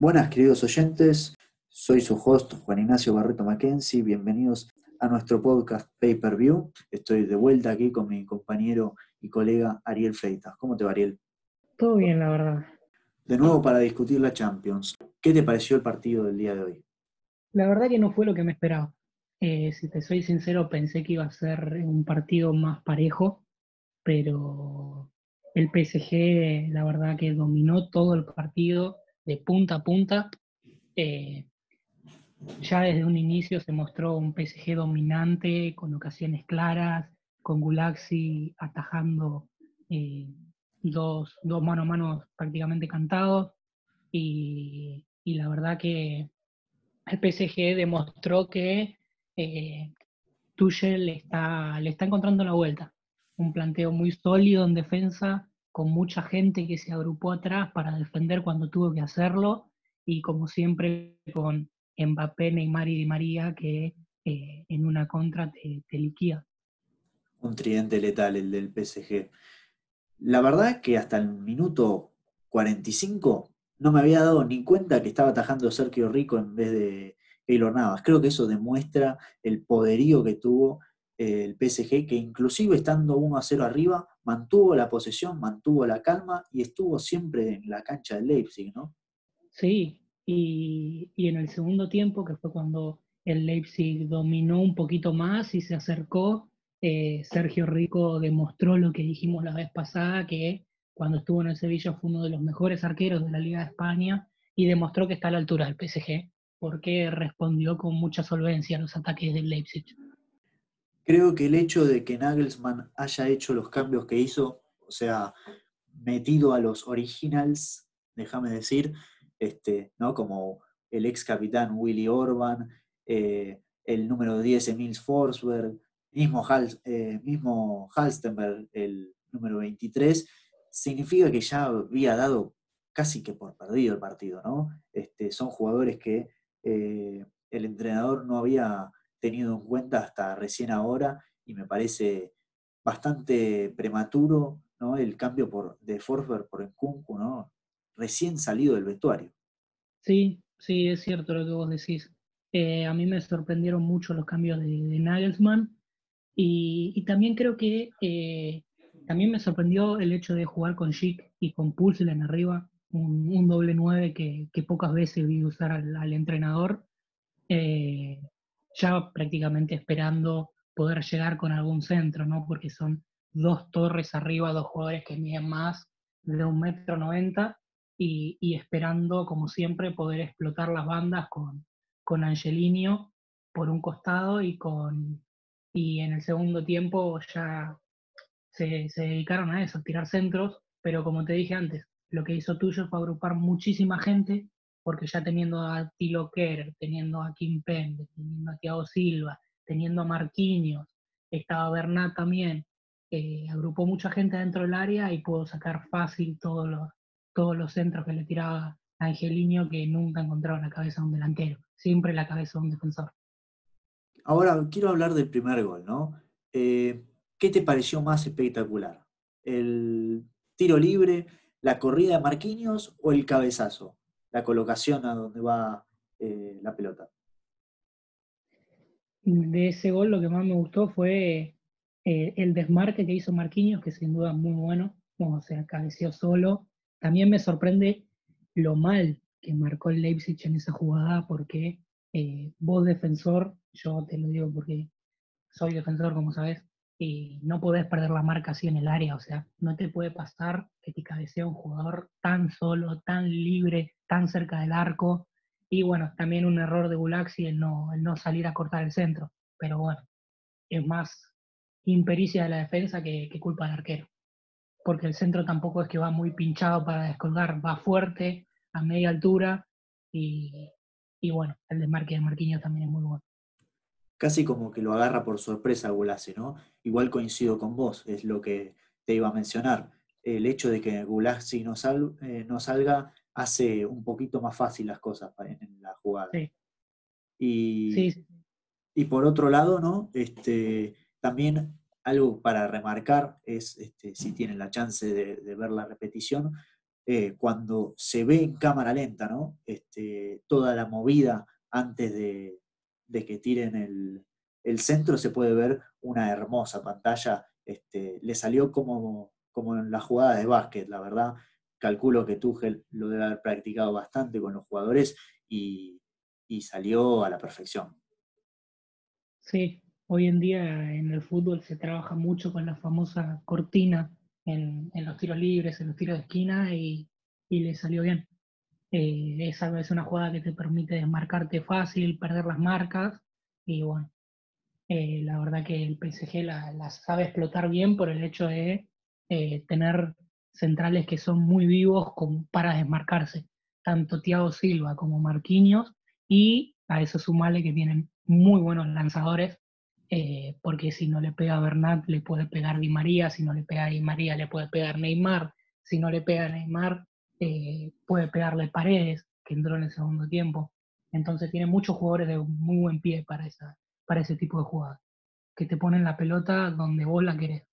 Buenas, queridos oyentes. Soy su host, Juan Ignacio Barreto Mackenzie. Bienvenidos a nuestro podcast Pay Per View. Estoy de vuelta aquí con mi compañero y colega Ariel Freitas. ¿Cómo te va, Ariel? Todo bien, la verdad. De nuevo para discutir la Champions. ¿Qué te pareció el partido del día de hoy? La verdad que no fue lo que me esperaba. Eh, si te soy sincero, pensé que iba a ser un partido más parejo, pero el PSG, la verdad que dominó todo el partido de punta a punta. Eh, ya desde un inicio se mostró un PSG dominante, con ocasiones claras, con Gulaxi atajando eh, dos, dos mano a mano prácticamente cantados. Y, la verdad que el PSG demostró que eh, Tuchel está, le está encontrando la vuelta. Un planteo muy sólido en defensa, con mucha gente que se agrupó atrás para defender cuando tuvo que hacerlo y como siempre con Mbappé, Neymar y Di María que eh, en una contra te, te. Un tridente letal el del PSG. La verdad es que hasta el minuto 45 no me había dado ni cuenta que estaba atajando Sergio Rico en vez de Keylor Navas. Creo que eso demuestra el poderío que tuvo el PSG, que inclusive estando 1 a 0 arriba, mantuvo la posesión, mantuvo la calma y estuvo siempre en la cancha del Leipzig, ¿no? Sí, y, en el segundo tiempo, que fue cuando el Leipzig dominó un poquito más y se acercó, eh, Sergio Rico demostró lo que dijimos la vez pasada, que cuando estuvo en el Sevilla fue uno de los mejores arqueros de la Liga de España y demostró que está a la altura del PSG, porque respondió con mucha solvencia a los ataques del Leipzig. Creo que el hecho de que Nagelsmann haya hecho los cambios que hizo, o sea, metido a los originals, déjame decir, este, ¿no? como el ex capitán Willy Orban, eh, el número 10 Emil Forsberg, mismo, eh, mismo Halstenberg, el número 23, significa que ya había dado casi que por perdido el partido, ¿no? Este, son jugadores que eh, el entrenador no había tenido en cuenta hasta recién ahora y me parece bastante prematuro ¿no? el cambio por, de Forsberg por Nkunku, ¿no? recién salido del vestuario. Sí, sí, es cierto lo que vos decís. Eh, a mí me sorprendieron mucho los cambios de, Nagelsmann y, también creo que eh, también me sorprendió el hecho de jugar con Schick y con en arriba, un, doble nueve que, pocas veces vi usar al, entrenador. Eh, ya prácticamente esperando poder llegar con algún centro, ¿no? Porque son dos torres arriba, dos jugadores que miden más de un metro noventa y, esperando, como siempre, poder explotar las bandas con, con por un costado y con y en el segundo tiempo ya se, se dedicaron a eso, a tirar centros, pero como te dije antes, lo que hizo Tuyo fue agrupar muchísima gente porque ya teniendo a Tilo Kerr, teniendo a Kim Pende, teniendo a Thiago Silva, teniendo a Marquinhos, estaba Bernat también, eh, agrupó mucha gente dentro del área y pudo sacar fácil todos los, todos los centros que le tiraba a Angelino que nunca encontraba la cabeza de un delantero, siempre la cabeza de un defensor. Ahora quiero hablar del primer gol, ¿no? Eh, ¿Qué te pareció más espectacular? ¿El tiro libre, la corrida de Marquinhos o el cabezazo? La colocación a donde va eh, la pelota. De ese gol lo que más me gustó fue eh, el desmarque que hizo Marquinhos, que sin duda es muy bueno, como se cabeció solo. También me sorprende lo mal que marcó el Leipzig en esa jugada, porque eh, vos defensor, yo te lo digo porque soy defensor, como sabes, y no podés perder la marca así en el área, o sea, no te puede pasar que te cabecea un jugador tan solo, tan libre, tan cerca del arco, y bueno, también un error de Bulaxi el no, el no salir a cortar el centro, pero bueno, es más impericia de la defensa que, culpa del arquero, porque el centro tampoco es que va muy pinchado para descolgar, va fuerte, a media altura, y, y bueno, el desmarque de Marquinhos también es muy bueno casi como que lo agarra por sorpresa Gulase, ¿no? Igual coincido con vos, es lo que te iba a mencionar. El hecho de que Gulasi no, eh, no salga hace un poquito más fácil las cosas en, la jugada. Sí. Y, y por otro lado, ¿no? Este, también algo para remarcar es, este, si tienen la chance de, ver la repetición, eh, cuando se ve en cámara lenta, ¿no? Este, toda la movida antes de, que tiren el, centro, se puede ver una hermosa pantalla. Este, le salió como, como en la jugada de básquet, la verdad. Calculo que Tuchel lo debe haber practicado bastante con los jugadores y, y salió a la perfección. Sí, hoy en día en el fútbol se trabaja mucho con la famosa cortina en, los tiros libres, en los tiros de esquina y, le salió bien. Eh, es una jugada que te permite desmarcarte fácil, perder las marcas y bueno, eh, la verdad que el PSG la, sabe explotar bien por el hecho de eh, tener centrales que son muy vivos para desmarcarse, tanto Thiago Silva como Marquinhos y a eso sumale que tienen muy buenos lanzadores porque si no le pega a Bernat le puede pegar Di María, si no le pega a Di María le puede pegar Neymar, si no le pega a Neymar eh, puede pegarle Paredes, que entró en el segundo tiempo. Entonces tiene muchos jugadores de muy buen pie para, esa, para ese tipo de jugadas, que te ponen la pelota donde vos la querés.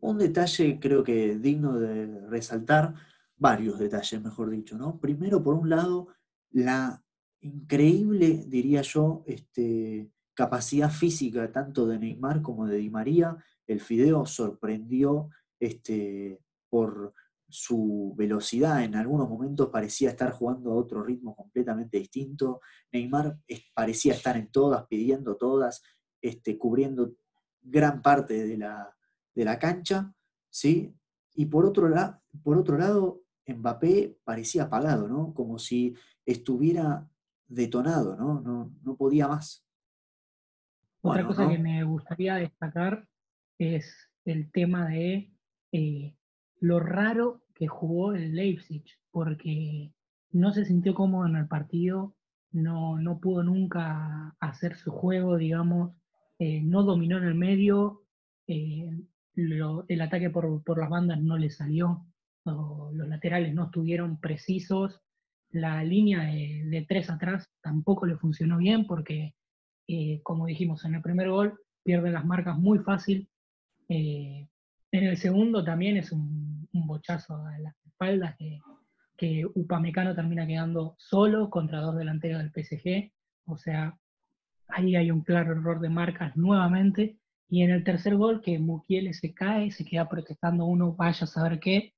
Un detalle creo que digno de resaltar, varios detalles, mejor dicho, ¿no? Primero, por un lado, la increíble, diría yo, este, capacidad física tanto de Neymar como de Di María. El Fideo sorprendió este, por su velocidad, en algunos momentos parecía estar jugando a otro ritmo completamente distinto. Neymar parecía estar en todas, pidiendo todas, este, cubriendo gran parte de la, de la cancha, ¿sí? Y por otro, por otro lado, Mbappé parecía apagado, ¿no? Como si estuviera detonado, ¿no? No, no podía más. Otra cosa que me gustaría destacar es el tema de eh, lo raro que jugó el Leipzig, porque no se sintió cómodo en el partido, no, no pudo nunca hacer su juego, digamos, eh, no dominó en el medio, eh, el ataque por, por, las bandas no le salió, los laterales no estuvieron precisos, la línea de, de tres atrás tampoco le funcionó bien porque eh, como dijimos en el primer gol, pierde las marcas muy fácil. En el segundo también es un, bochazo a las espaldas que, que Upamecano termina quedando solo contra dos delanteros del PSG. O sea, ahí hay un claro error de marcas nuevamente. Y en el tercer gol, que Mukiele se cae, se queda protestando uno, vaya a saber qué,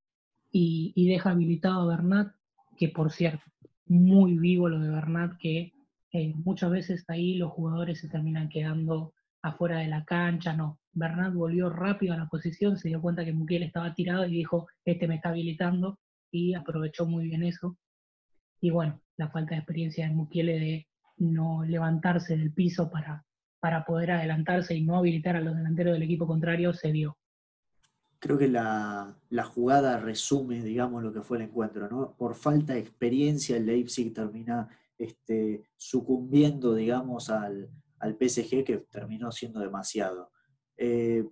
y, deja habilitado a Bernat, que por cierto, muy vivo lo de Bernat, que eh, muchas veces ahí los jugadores se terminan quedando afuera de la cancha, no. Bernat volvió rápido a la posición, se dio cuenta que Mukiel estaba tirado y dijo, este me está habilitando, y aprovechó muy bien eso. Y bueno, la falta de experiencia de Mukiele de no levantarse del piso para, para poder adelantarse y no habilitar a los delanteros del equipo contrario se dio. Creo que la, la jugada resume, digamos, lo que fue el encuentro, ¿no? Por falta de experiencia, el Leipzig termina este, sucumbiendo, digamos, al, PSG que terminó siendo demasiado. Eh,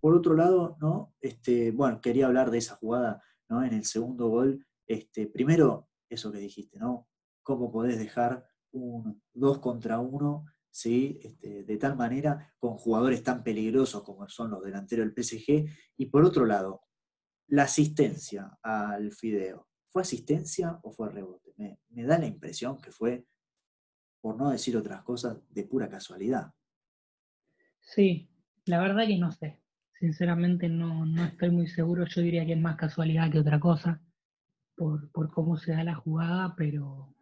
por otro lado, ¿no? Este, bueno, quería hablar de esa jugada ¿no? en el segundo gol. Este, primero, eso que dijiste, ¿no? ¿Cómo podés dejar un 2 contra 1 ¿sí? Este, de tal manera con jugadores tan peligrosos como son los delanteros del PSG? Y por otro lado, la asistencia al Fideo. ¿Fue asistencia o fue rebote? Me, da la impresión que fue, por no decir otras cosas, de pura casualidad. Sí, la verdad que no sé. Sinceramente no, estoy muy seguro. Yo diría que es más casualidad que otra cosa por, cómo se da la jugada, pero,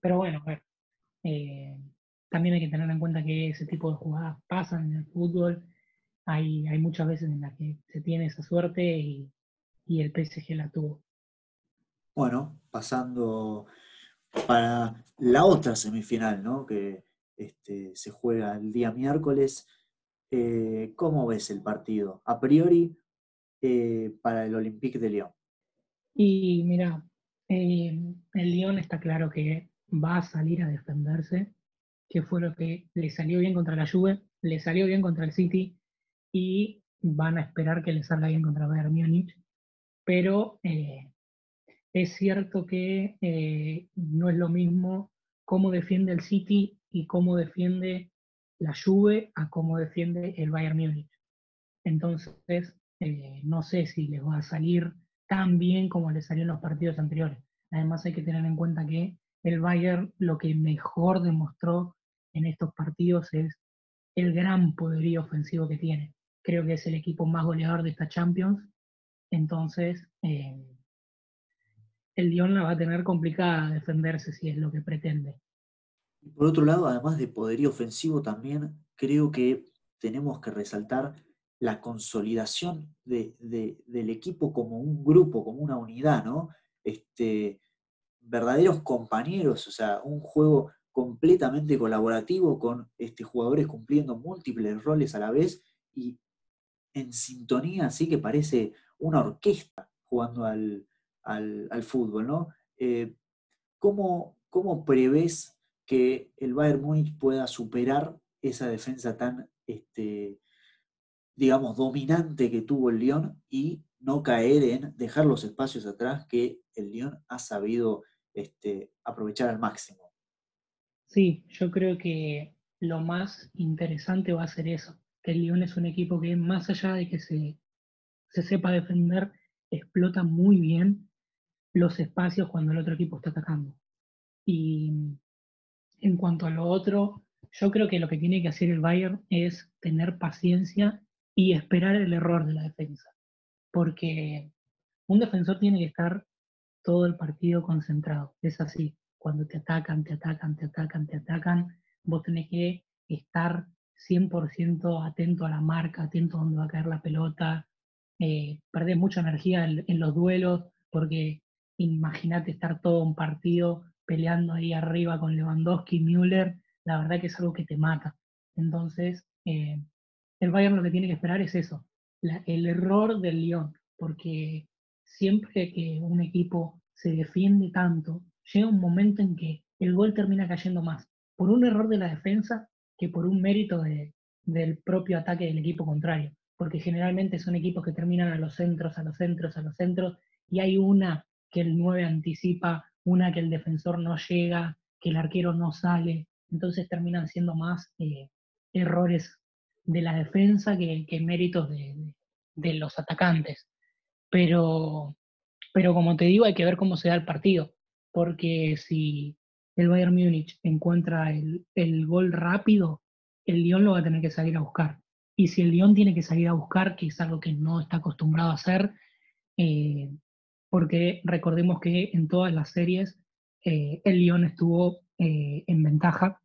pero bueno, eh, también hay que tener en cuenta que ese tipo de jugadas pasan en el fútbol. Hay, hay muchas veces en las que se tiene esa suerte y, y el PSG la tuvo. Bueno, pasando para la otra semifinal, ¿no? Que este, se juega el día miércoles. Eh, ¿Cómo ves el partido? A priori, eh, para el Olympique de Lyon. Y mira, eh, el Lyon está claro que va a salir a defenderse, que fue lo que le salió bien contra la Juve, le salió bien contra el City y van a esperar que le salga bien contra Bayern Múnich. Pero es cierto que no es lo mismo cómo defiende el City y cómo defiende la Juve a cómo defiende el Bayern Múnich. Entonces, eh, no sé si les va a salir tan bien como le salió en los partidos anteriores. Además hay que tener en cuenta que el Bayern lo que mejor demostró en estos partidos es el gran poderío ofensivo que tiene. Creo que es el equipo más goleador de esta Champions. Entonces, eh, el Lyon la va a tener complicada defenderse si es lo que pretende. Por otro lado, además de poderío ofensivo, también creo que tenemos que resaltar la consolidación del equipo como un grupo, como una unidad, ¿no? Este, verdaderos compañeros, o sea, un juego completamente colaborativo con este, jugadores cumpliendo múltiples roles a la vez y en sintonía, así que parece una orquesta jugando al, fútbol, ¿no? Eh, ¿cómo, ¿Cómo prevés que el Bayern Múnich pueda superar esa defensa tan, este, digamos, dominante que tuvo el Lyon y no caer en dejar los espacios atrás que el Lyon ha sabido este, aprovechar al máximo. Sí, yo creo que lo más interesante va a ser eso, que el Lyon es un equipo que más allá de que se, se sepa defender, explota muy bien los espacios cuando el otro equipo está atacando. Y en cuanto a lo otro, yo creo que lo que tiene que hacer el Bayern es tener paciencia y esperar el error de la defensa. Porque un defensor tiene que estar todo el partido concentrado. Es así. Cuando te atacan, te atacan, te atacan, te atacan, vos tenés que estar 100% atento a la marca, atento a dónde va a caer la pelota. Eh, perdés mucha energía en, en los duelos porque imagínate estar todo un partido peleando ahí arriba con Lewandowski, Müller, la verdad que es algo que te mata. Entonces, eh, el Bayern lo que tiene que esperar es eso, el error del Lyon, porque siempre que un equipo se defiende tanto, llega un momento en que el gol termina cayendo más por un error de la defensa que por un mérito del propio ataque del equipo contrario, porque generalmente son equipos que terminan a los centros, a los centros, a los centros, y hay una que el 9 anticipa una que el defensor no llega, que el arquero no sale, entonces terminan siendo más eh, errores de la defensa que, méritos de, los atacantes. Pero, pero como te digo, hay que ver cómo se da el partido, porque si el Bayern Múnich encuentra el, gol rápido, el Lyon lo va a tener que salir a buscar. Y si el Lyon tiene que salir a buscar, que es algo que no está acostumbrado a hacer, eh, porque recordemos que en todas las series eh, el Lyon estuvo eh, en ventaja.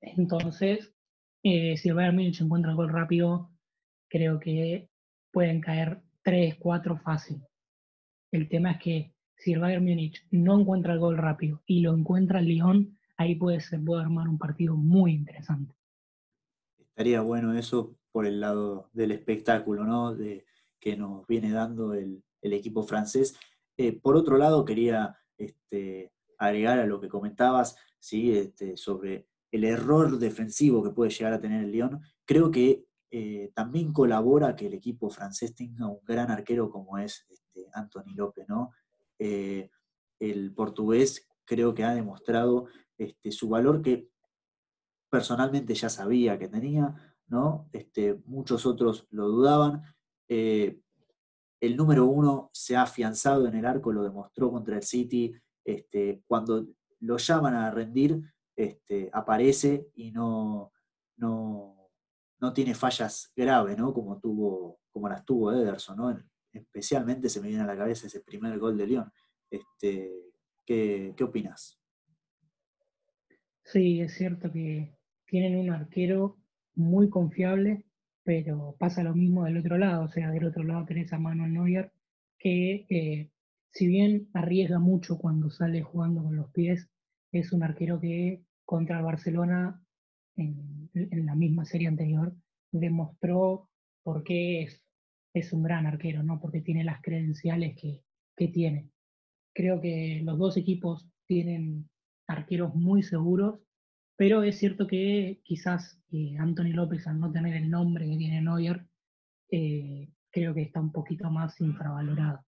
Entonces, eh, si el Bayern Múnich encuentra el gol rápido, creo que pueden caer 3, 4 fácil. El tema es que si el Bayern Múnich no encuentra el gol rápido y lo encuentra el Lyon, ahí puede, se puede armar un partido muy interesante. Estaría bueno eso por el lado del espectáculo, ¿no? De, que nos viene dando el, el equipo francés. Eh, por otro lado, quería este, agregar a lo que comentabas ¿sí? Este, sobre el error defensivo que puede llegar a tener el Lyon. Creo que eh, también colabora que el equipo francés tenga un gran arquero como es este, Anthony López. ¿no? Eh, el portugués creo que ha demostrado este, su valor que personalmente ya sabía que tenía, ¿no? Muchos otros lo dudaban, el número uno se ha afianzado en el arco, lo demostró contra el City. Este, cuando lo llaman a rendir, este, aparece y no, no, tiene fallas graves, ¿no? Como, tuvo, como las tuvo Ederson, ¿no? Especialmente se me viene a la cabeza ese primer gol de León. Este, ¿qué, ¿Qué opinas? Sí, es cierto que tienen un arquero muy confiable pero pasa lo mismo del otro lado, o sea, del otro lado tenés a Manuel Neuer, que eh, si bien arriesga mucho cuando sale jugando con los pies, es un arquero que contra el Barcelona, en, la misma serie anterior, demostró por qué es, un gran arquero, ¿no? porque tiene las credenciales que, que tiene. Creo que los dos equipos tienen arqueros muy seguros pero es cierto que quizás eh, Anthony López, al no tener el nombre que tiene Neuer, eh, creo que está un poquito más infravalorado.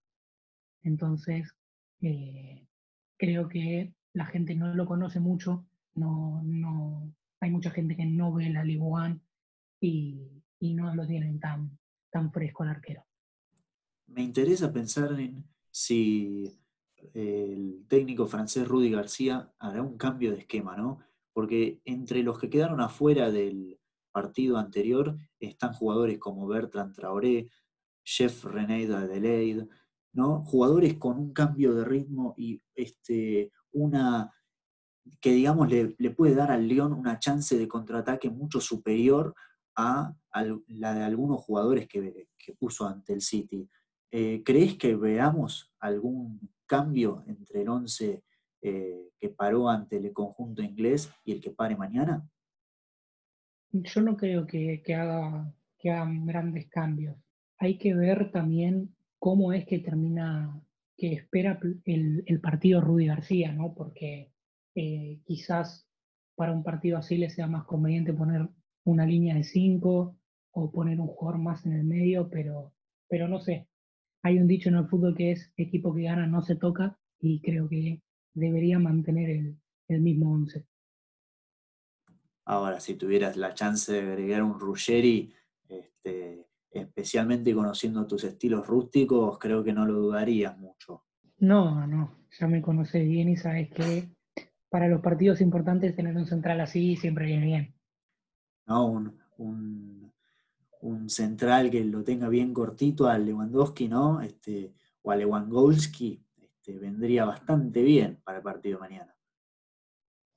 Entonces, eh, creo que la gente no lo conoce mucho, no, no, hay mucha gente que no ve la Ligue 1 y, y no lo tienen tan, tan fresco el arquero. me interesa pensar en si el técnico francés Rudy García hará un cambio de esquema, ¿no? Porque entre los que quedaron afuera del partido anterior están jugadores como Bertrand Traoré, Jeff René Adelaide, ¿no? Jugadores con un cambio de ritmo y este, una que digamos le, puede dar al León una chance de contraataque mucho superior a, la de algunos jugadores que, puso ante el City. Eh, ¿Crees que veamos algún cambio entre el 11 eh, que paró ante el conjunto inglés y el que pare mañana? Yo no creo que, haga, que hagan grandes cambios. Hay que ver también cómo es que termina, que espera el, partido Rudy García, ¿no? Porque eh, quizás para un partido así le sea más conveniente poner una línea de cinco o poner un jugador más en el medio, pero, pero no sé, hay un dicho en el fútbol que es equipo que gana no se toca y creo que debería mantener el, mismo 11. Ahora, si tuvieras la chance de agregar un Ruggeri, este, especialmente conociendo tus estilos rústicos, creo que no lo dudarías mucho. No, no, ya me conoces bien y sabes que para los partidos importantes tener un central así siempre viene bien. No, un un central que lo tenga bien cortito a Lewandowski, ¿no? Este, o a Lewandowski, este, vendría bastante bien para el partido mañana.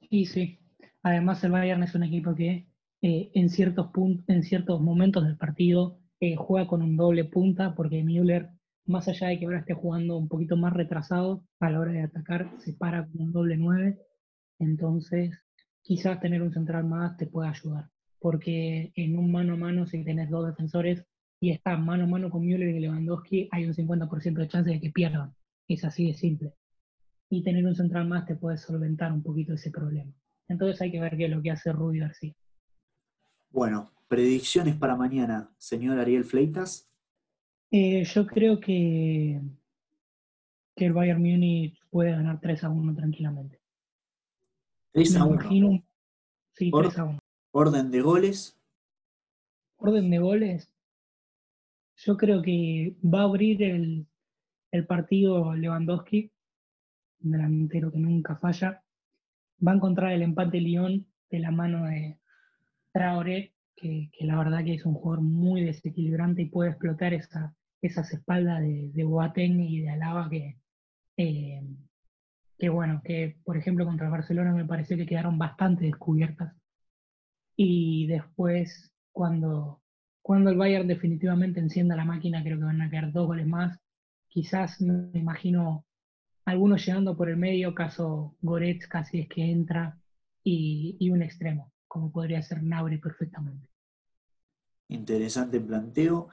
Sí, sí. Además, el Bayern es un equipo que eh, en, ciertos en ciertos momentos del partido eh, juega con un doble punta, porque Müller, más allá de que ahora esté jugando un poquito más retrasado, a la hora de atacar se para con un doble 9. Entonces, quizás tener un central más te pueda ayudar porque en un mano a mano, si tenés dos defensores y estás mano a mano con Müller y Lewandowski, hay un 50% de chance de que pierdan. Es así de simple. Y tener un central más te puede solventar un poquito ese problema. Entonces hay que ver qué es lo que hace Rudy García. Bueno, predicciones para mañana, señor Ariel Fleitas. Eh, yo creo que, que el Bayern Múnich puede ganar 3 a 1 tranquilamente. 3 a 1. sí, 3 a 1. Orden de goles. Orden de goles. Yo creo que va a abrir el, partido Lewandowski, un delantero que nunca falla. Va a encontrar el empate Lyon de la mano de Traoré, que, la verdad que es un jugador muy desequilibrante y puede explotar esa, esas espaldas de, de Boateng y de Alaba que, eh, que bueno, que por ejemplo contra el Barcelona me parece que quedaron bastante descubiertas y después, cuando, cuando el Bayern definitivamente encienda la máquina, creo que van a quedar dos goles más. Quizás me imagino algunos llegando por el medio, caso Goretzka si es que entra, y, un extremo, como podría ser Nabri perfectamente. Interesante planteo.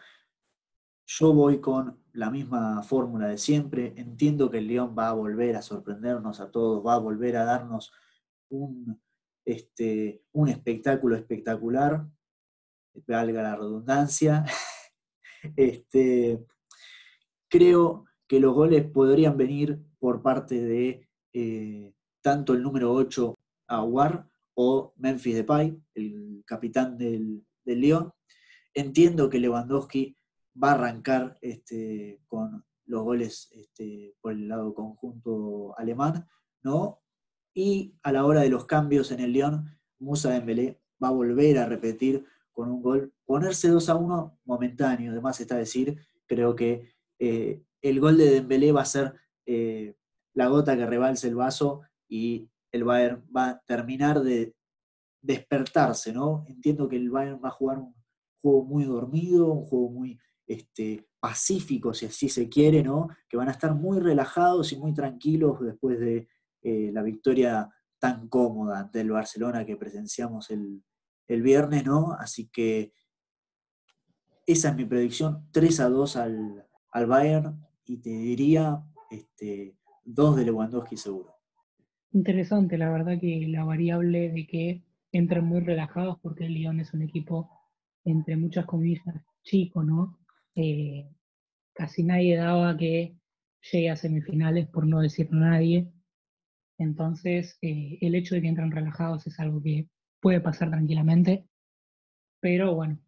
Yo voy con la misma fórmula de siempre. Entiendo que el León va a volver a sorprendernos a todos, va a volver a darnos un, este, un espectáculo espectacular, valga la redundancia. este, creo que los goles podrían venir por parte de eh, tanto el número 8 Aguar o Memphis Depay, el capitán del, del León. Entiendo que Lewandowski va a arrancar este, con los goles este, por el lado conjunto alemán, ¿no? Y a la hora de los cambios en el León, Musa Dembélé va a volver a repetir con un gol, ponerse 2 a 1 momentáneo, además está decir, creo que eh, el gol de Dembélé va a ser eh, la gota que rebalse el vaso y el Bayern va a terminar de despertarse, ¿no? Entiendo que el Bayern va a jugar un juego muy dormido, un juego muy este, pacífico, si así se quiere, ¿no? Que van a estar muy relajados y muy tranquilos después de eh, la victoria tan cómoda ante el Barcelona que presenciamos el, viernes, ¿no? Así que esa es mi predicción, 3 a 2 al, Bayern y te diría este, 2 de Lewandowski seguro. Interesante, la verdad que la variable de que entren muy relajados porque el Lyon es un equipo, entre muchas comillas, chico, ¿no? Eh, casi nadie daba que llegue a semifinales, por no decir nadie. Entonces, eh, el hecho de que entren relajados es algo que puede pasar tranquilamente, pero bueno,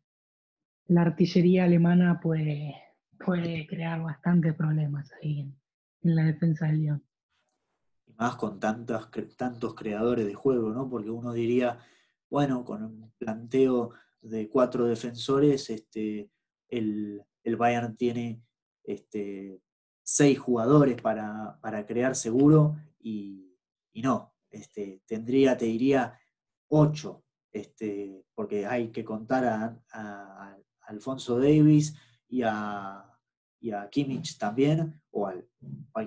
la artillería alemana puede, puede crear bastantes problemas ahí en, la defensa del Lyon. Y más con tantos, tantos creadores de juego, ¿no? Porque uno diría, bueno, con un planteo de cuatro defensores, este, el, Bayern tiene este, seis jugadores para, crear seguro y, no, este, tendría, te diría, ocho, este, porque hay que contar a, Alfonso Davis y a, y a Kimmich también, o al,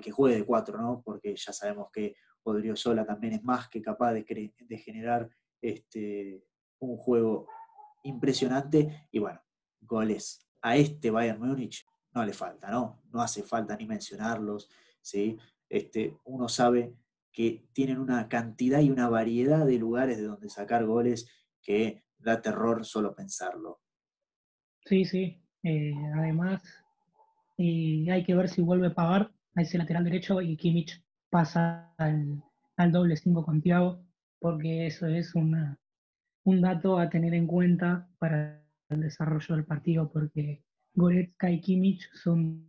que juegue de cuatro, ¿no? porque ya sabemos que Sola también es más que capaz de, de generar este, un juego impresionante y bueno, goles a este Bayern Múnich no le falta, ¿no? No hace falta ni mencionarlos, ¿sí? Este, uno sabe que tienen una cantidad y una variedad de lugares de donde sacar goles que da terror solo pensarlo. Sí, sí. Eh, además, hay que ver si vuelve a pagar a ese lateral derecho y Kimmich pasa al, al doble 5 con Thiago, porque eso es un dato a tener en cuenta para el desarrollo del partido, porque Goretzka y Kimmich son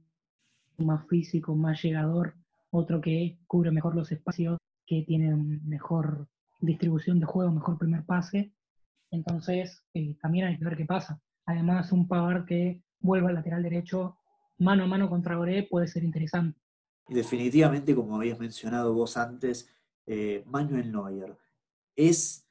más físico, más llegador, otro que cubre mejor los espacios, que tiene mejor distribución de juego, mejor primer pase. Entonces, eh, también hay que ver qué pasa. Además, un Pavard que vuelva al lateral derecho mano a mano contra Gore puede ser interesante. Y definitivamente, como habías mencionado vos antes, eh, Manuel Neuer es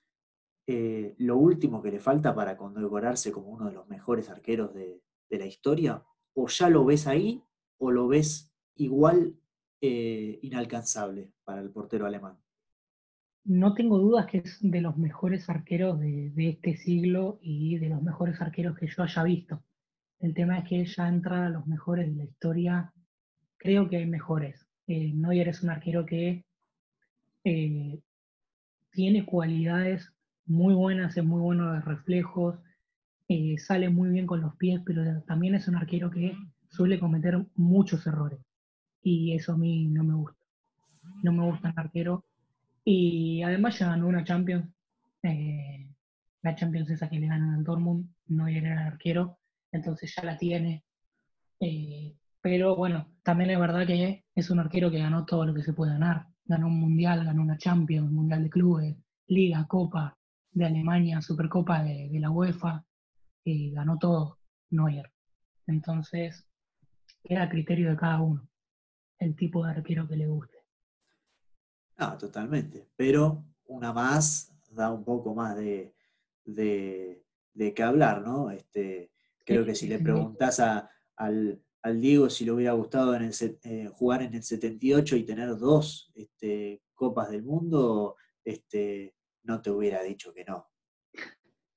eh, lo último que le falta para condecorarse como uno de los mejores arqueros de, la historia? ¿O ya lo ves ahí o lo ves igual eh, inalcanzable para el portero alemán? No tengo dudas que es de los mejores arqueros de, este siglo y de los mejores arqueros que yo haya visto. El tema es que ya entra a los mejores de la historia. Creo que hay mejores. Eh, Neuer es un arquero que eh, tiene cualidades muy buena, hace muy buenos reflejos, eh, sale muy bien con los pies, pero también es un arquero que suele cometer muchos errores. Y eso a mí no me gusta. No me gusta el arquero. Y además ya ganó una Champions. Eh, la Champions esa que le ganan al Dortmund, no era el arquero, entonces ya la tiene. Eh, pero bueno, también es verdad que es un arquero que ganó todo lo que se puede ganar. Ganó un mundial, ganó una Champions, mundial de clubes, liga, copa, de Alemania, Supercopa de, la UEFA, y ganó todo Neuer. Entonces, queda criterio de cada uno el tipo de arquero que le guste. Ah, totalmente. Pero una más da un poco más de, de, qué hablar, ¿no? Este, creo que si le preguntas al, Diego si le hubiera gustado en el, eh, jugar en el 78 y tener dos este, copas del mundo, este, no te hubiera dicho que no.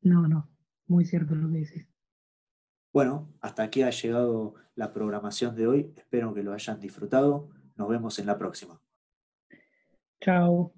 No, no, muy cierto lo que dices. Bueno, hasta aquí ha llegado la programación de hoy. Espero que lo hayan disfrutado. Nos vemos en la próxima. Chao.